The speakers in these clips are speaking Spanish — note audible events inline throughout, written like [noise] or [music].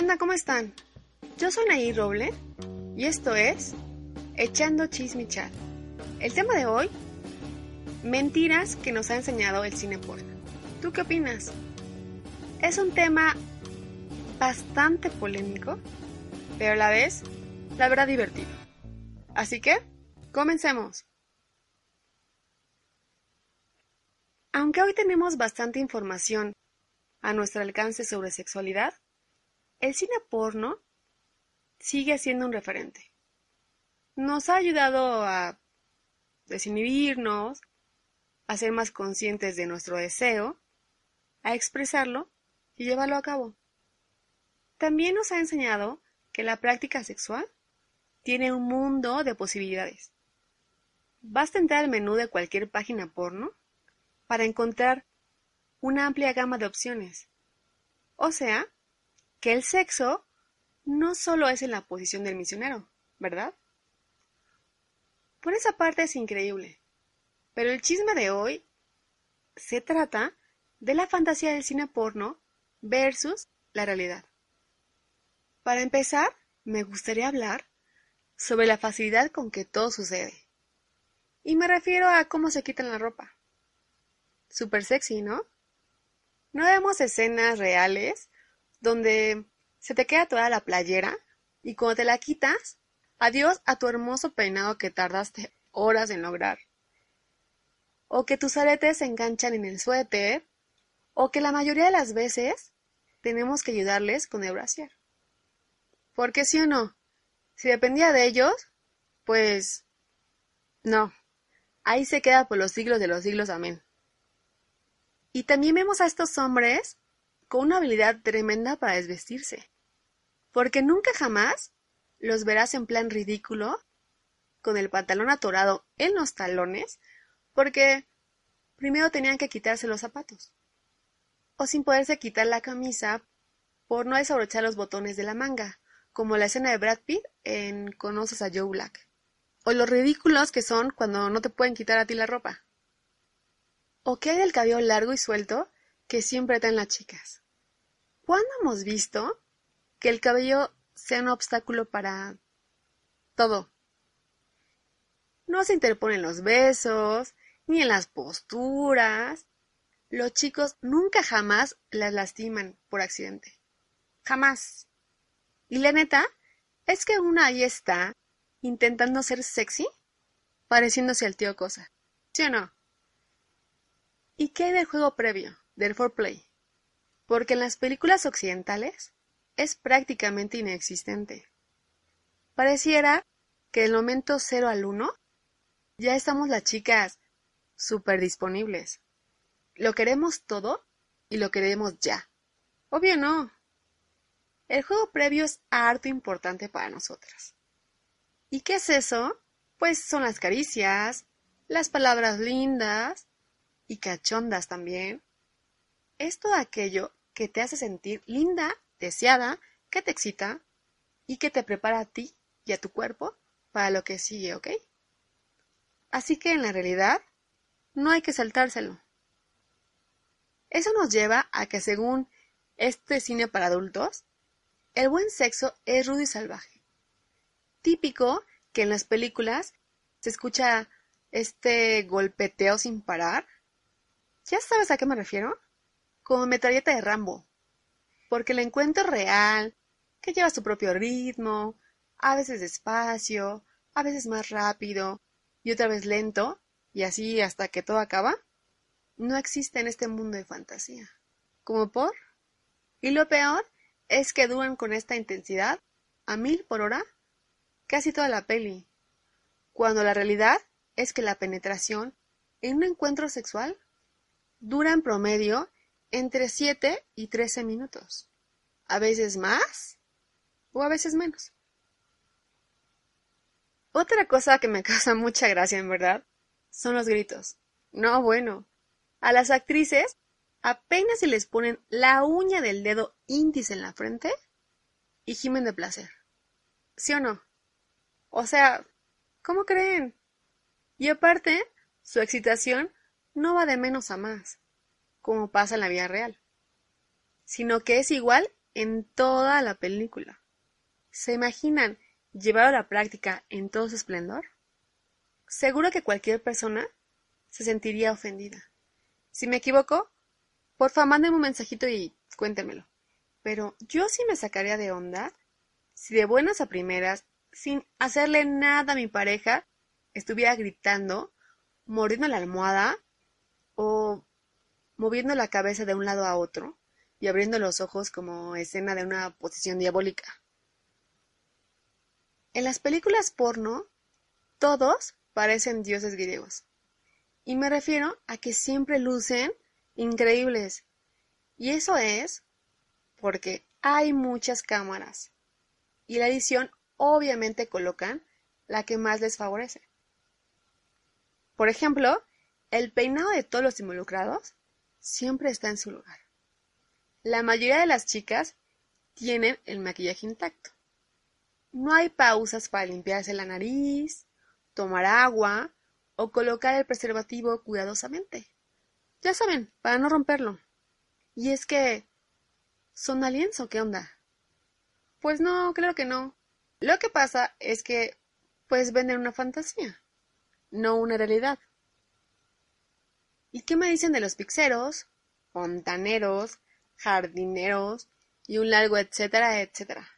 onda? ¿Cómo están? Yo soy Nair Roble y esto es Echando Chismichat. El tema de hoy, mentiras que nos ha enseñado el cine porno. ¿Tú qué opinas? Es un tema bastante polémico, pero a la vez, la verdad divertido. Así que, comencemos. Aunque hoy tenemos bastante información a nuestro alcance sobre sexualidad, el cine porno sigue siendo un referente. Nos ha ayudado a desinhibirnos, a ser más conscientes de nuestro deseo, a expresarlo y llevarlo a cabo. También nos ha enseñado que la práctica sexual tiene un mundo de posibilidades. Basta entrar al menú de cualquier página porno para encontrar una amplia gama de opciones. O sea, que el sexo no solo es en la posición del misionero, ¿verdad? Por esa parte es increíble. Pero el chisme de hoy se trata de la fantasía del cine porno versus la realidad. Para empezar, me gustaría hablar sobre la facilidad con que todo sucede. Y me refiero a cómo se quitan la ropa. Super sexy, ¿no? No vemos escenas reales donde se te queda toda la playera y cuando te la quitas, adiós a tu hermoso peinado que tardaste horas en lograr. O que tus aretes se enganchan en el suéter, o que la mayoría de las veces tenemos que ayudarles con el brasier. Porque sí o no, si dependía de ellos, pues no, ahí se queda por los siglos de los siglos, amén. Y también vemos a estos hombres con una habilidad tremenda para desvestirse. Porque nunca jamás los verás en plan ridículo, con el pantalón atorado en los talones, porque primero tenían que quitarse los zapatos. O sin poderse quitar la camisa por no desabrochar los botones de la manga, como la escena de Brad Pitt en Conoces a Joe Black. O los ridículos que son cuando no te pueden quitar a ti la ropa. ¿O qué hay del cabello largo y suelto que siempre traen las chicas? ¿Cuándo hemos visto que el cabello sea un obstáculo para todo? No se interponen los besos, ni en las posturas. Los chicos nunca jamás las lastiman por accidente. Jamás. Y la neta es que una ahí está intentando ser sexy, pareciéndose al tío Cosa. ¿Sí o no? ¿Y qué hay del juego previo, del foreplay? Porque en las películas occidentales es prácticamente inexistente. Pareciera que del momento 0 al 1 ya estamos las chicas súper disponibles. Lo queremos todo y lo queremos ya. Obvio no. El juego previo es harto importante para nosotras. ¿Y qué es eso? Pues son las caricias, las palabras lindas, y cachondas también, es todo aquello que te hace sentir linda, deseada, que te excita y que te prepara a ti y a tu cuerpo para lo que sigue, ¿ok? Así que en la realidad no hay que saltárselo. Eso nos lleva a que según este cine para adultos, el buen sexo es rudo y salvaje. Típico que en las películas se escucha este golpeteo sin parar ¿Ya sabes a qué me refiero? Como metralleta de Rambo. Porque el encuentro real, que lleva su propio ritmo, a veces despacio, a veces más rápido y otra vez lento, y así hasta que todo acaba, no existe en este mundo de fantasía. ¿Como por? Y lo peor es que duran con esta intensidad a mil por hora casi toda la peli, cuando la realidad es que la penetración en un encuentro sexual dura en promedio entre 7 y 13 minutos, a veces más o a veces menos. Otra cosa que me [laughs] causa mucha gracia, en verdad, son los gritos. No, bueno, a las actrices apenas se les ponen la uña del dedo índice en la frente y gimen de placer. ¿Sí o no? O sea, ¿cómo creen? Y aparte, su excitación no va de menos a más, como pasa en la vida real, sino que es igual en toda la película. ¿Se imaginan llevarlo a la práctica en todo su esplendor? Seguro que cualquier persona se sentiría ofendida. Si me equivoco, por favor mándenme un mensajito y cuéntemelo. Pero yo sí me sacaría de onda si de buenas a primeras, sin hacerle nada a mi pareja, estuviera gritando, mordiendo la almohada o moviendo la cabeza de un lado a otro y abriendo los ojos como escena de una posición diabólica. En las películas porno, todos parecen dioses griegos. Y me refiero a que siempre lucen increíbles. Y eso es porque hay muchas cámaras. Y la edición obviamente colocan la que más les favorece. Por ejemplo, el peinado de todos los involucrados siempre está en su lugar. La mayoría de las chicas tienen el maquillaje intacto. No hay pausas para limpiarse la nariz, tomar agua o colocar el preservativo cuidadosamente. Ya saben, para no romperlo. Y es que... ¿Son aliens o qué onda? Pues no, claro que no. Lo que pasa es que pues venden una fantasía, no una realidad. ¿Y qué me dicen de los pixeros, fontaneros, jardineros y un largo etcétera, etcétera?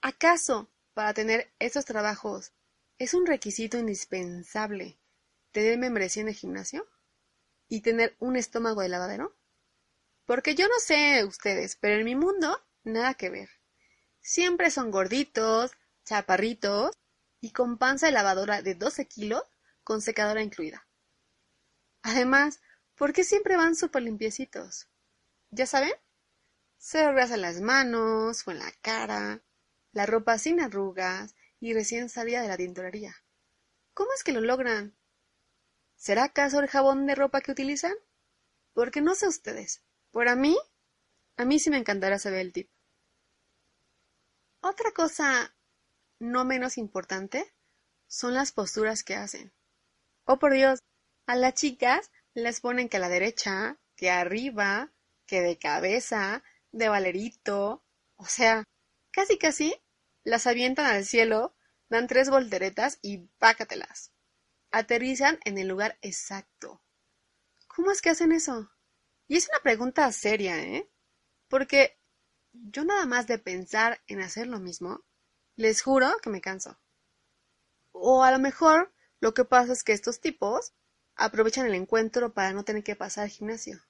¿Acaso para tener esos trabajos es un requisito indispensable tener membresía en el gimnasio? ¿Y tener un estómago de lavadero? Porque yo no sé ustedes, pero en mi mundo nada que ver. Siempre son gorditos, chaparritos y con panza de lavadora de 12 kilos con secadora incluida. Además, ¿por qué siempre van súper limpiecitos? ¿Ya saben? Se en las manos o en la cara, la ropa sin arrugas y recién salida de la tintorería. ¿Cómo es que lo logran? ¿Será acaso el jabón de ropa que utilizan? Porque no sé ustedes. Por a mí, a mí sí me encantará saber el tip. Otra cosa no menos importante son las posturas que hacen. Oh, por Dios, a las chicas les ponen que a la derecha, que arriba, que de cabeza, de valerito, o sea, casi casi las avientan al cielo, dan tres volteretas y pácatelas. Aterrizan en el lugar exacto. ¿Cómo es que hacen eso? Y es una pregunta seria, ¿eh? Porque yo nada más de pensar en hacer lo mismo, les juro que me canso. O a lo mejor lo que pasa es que estos tipos aprovechan el encuentro para no tener que pasar al gimnasio.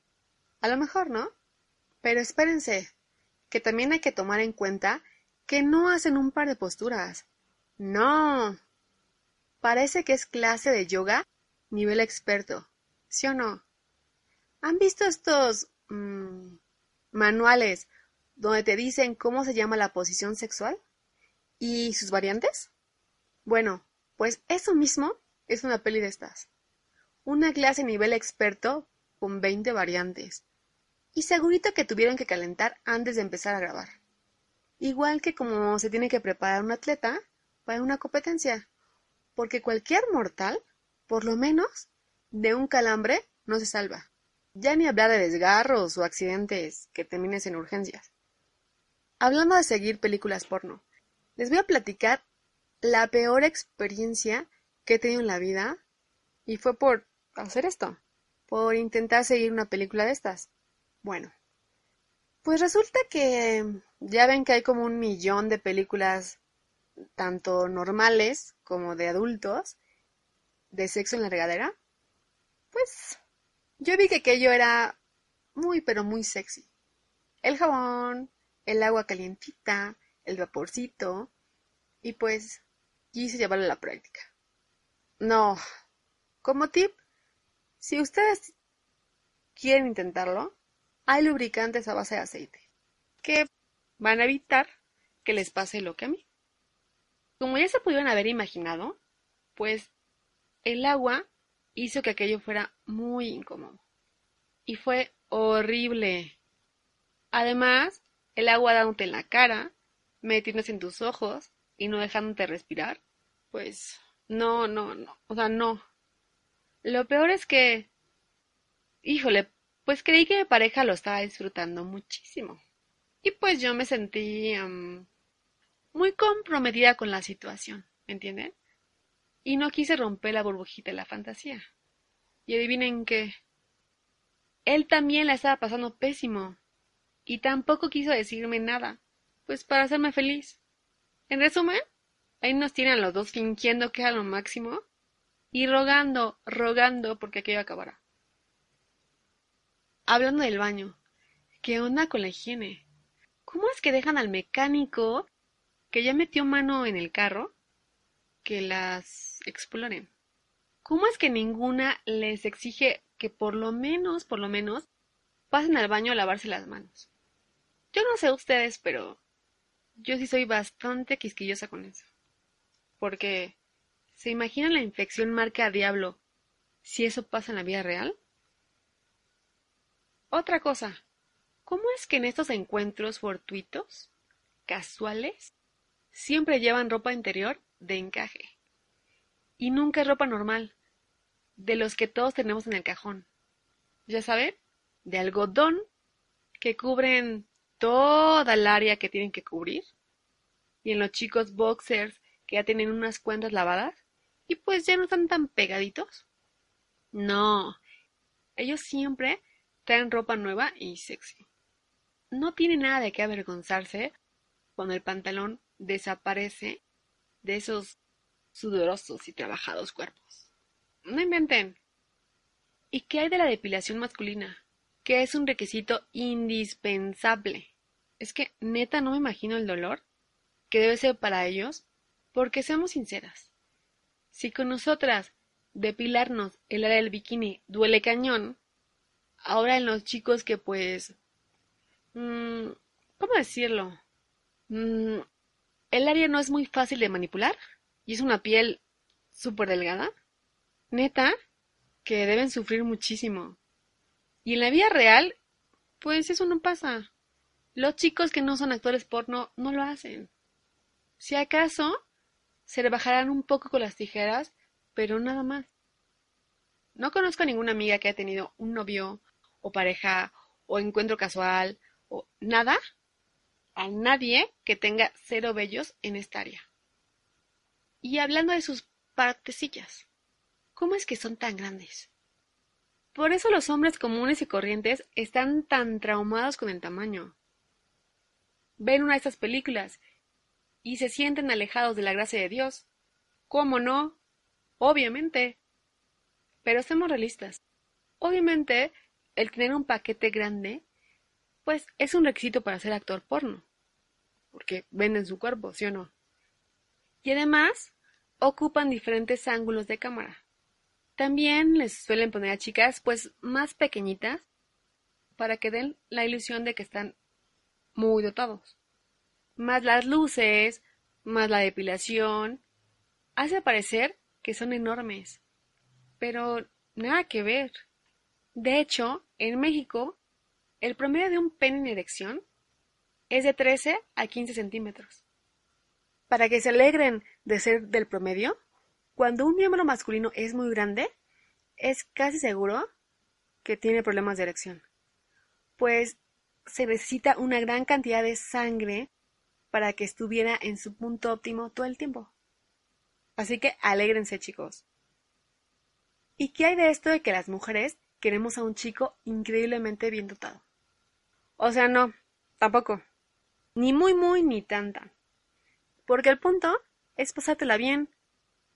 A lo mejor, ¿no? Pero espérense, que también hay que tomar en cuenta que no hacen un par de posturas. No. Parece que es clase de yoga nivel experto. ¿Sí o no? ¿Han visto estos mm, manuales donde te dicen cómo se llama la posición sexual y sus variantes? Bueno, pues eso mismo es una peli de estas. Una clase nivel experto con 20 variantes. Y segurito que tuvieron que calentar antes de empezar a grabar. Igual que como se tiene que preparar un atleta para una competencia. Porque cualquier mortal, por lo menos, de un calambre no se salva. Ya ni hablar de desgarros o accidentes que termines en urgencias. Hablando de seguir películas porno, les voy a platicar la peor experiencia que he tenido en la vida y fue por hacer esto, por intentar seguir una película de estas. Bueno, pues resulta que ya ven que hay como un millón de películas, tanto normales como de adultos, de sexo en la regadera. Pues yo vi que aquello era muy pero muy sexy. El jabón, el agua calientita, el vaporcito, y pues quise llevarlo a la práctica. No, como tip, si ustedes quieren intentarlo, hay lubricantes a base de aceite, que van a evitar que les pase lo que a mí. Como ya se pudieron haber imaginado, pues el agua hizo que aquello fuera muy incómodo. Y fue horrible. Además, el agua dándote en la cara, metiéndose en tus ojos y no dejándote respirar, pues no, no, no, o sea, no. Lo peor es que, híjole, pues creí que mi pareja lo estaba disfrutando muchísimo. Y pues yo me sentí muy comprometida con la situación, ¿me entienden? Y no quise romper la burbujita de la fantasía. Y adivinen qué. Él también la estaba pasando pésimo. Y tampoco quiso decirme nada, pues para hacerme feliz. En resumen, ahí nos tienen los dos fingiendo que era lo máximo y rogando, rogando porque aquello acabará. Hablando del baño, ¿qué onda con la higiene? ¿Cómo es que dejan al mecánico que ya metió mano en el carro que las exploren? ¿Cómo es que ninguna les exige que por lo menos, por lo menos, pasen al baño a lavarse las manos? Yo no sé ustedes, pero yo sí soy bastante quisquillosa con eso. Porque, ¿se imaginan la infección marca a diablo si eso pasa en la vida real? Otra cosa, ¿cómo es que en estos encuentros fortuitos, casuales, siempre llevan ropa interior de encaje? Y nunca es ropa normal, de los que todos tenemos en el cajón. Ya saben, de algodón, que cubren toda el área que tienen que cubrir. Y en los chicos boxers que ya tienen unas cuentas lavadas y pues ya no están tan pegaditos. No, ellos siempre traen ropa nueva y sexy. No tiene nada de qué avergonzarse cuando el pantalón desaparece de esos sudorosos y trabajados cuerpos. No inventen. ¿Y qué hay de la depilación masculina? Que es un requisito indispensable. Es que neta no me imagino el dolor que debe ser para ellos, porque seamos sinceras. Si con nosotras depilarnos el área del bikini duele cañón, ahora en los chicos que pues... Mmm, ¿Cómo decirlo? Mm, el área no es muy fácil de manipular y es una piel súper delgada. Neta, que deben sufrir muchísimo. Y en la vida real, pues eso no pasa. Los chicos que no son actores porno no lo hacen. Si acaso, se le bajarán un poco con las tijeras, pero nada más. No conozco a ninguna amiga que haya tenido un novio o pareja o encuentro casual o nada, a nadie que tenga cero vellos en esta área. Y hablando de sus partecillas, ¿cómo es que son tan grandes? Por eso los hombres comunes y corrientes están tan traumados con el tamaño. Ven una de estas películas y se sienten alejados de la gracia de Dios. ¿Cómo no? Obviamente. Pero seamos realistas. Obviamente, el tener un paquete grande, pues es un requisito para ser actor porno. Porque venden su cuerpo, ¿sí o no? Y además, ocupan diferentes ángulos de cámara. También les suelen poner a chicas pues más pequeñitas para que den la ilusión de que están muy dotados. Más las luces, más la depilación, hace parecer que son enormes. Pero nada que ver. De hecho, en México, el promedio de un pene en erección es de 13 a 15 centímetros. Para que se alegren de ser del promedio, cuando un miembro masculino es muy grande, es casi seguro que tiene problemas de erección, pues se necesita una gran cantidad de sangre para que estuviera en su punto óptimo todo el tiempo. Así que alégrense, chicos. ¿Y qué hay de esto de que las mujeres queremos a un chico increíblemente bien dotado? O sea, no, tampoco. Ni muy, muy, ni tanta. Porque el punto es pasártela bien,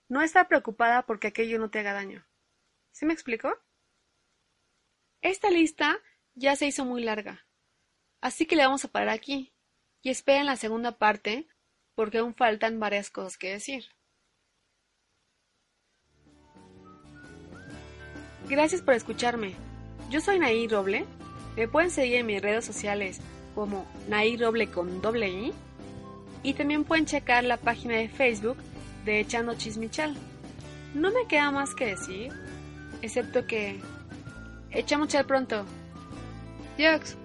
no estar preocupada porque aquello no te haga daño. ¿Sí me explico? Esta lista ya se hizo muy larga, así que le vamos a parar aquí y esperen la segunda parte porque aún faltan varias cosas que decir. Gracias por escucharme. Yo soy Naí Roble. Me pueden seguir en mis redes sociales como Naí Roble con doble I. Y también pueden checar la página de Facebook de Echando Chismichal. No me queda más que decir, excepto que echamos chal pronto. Dios.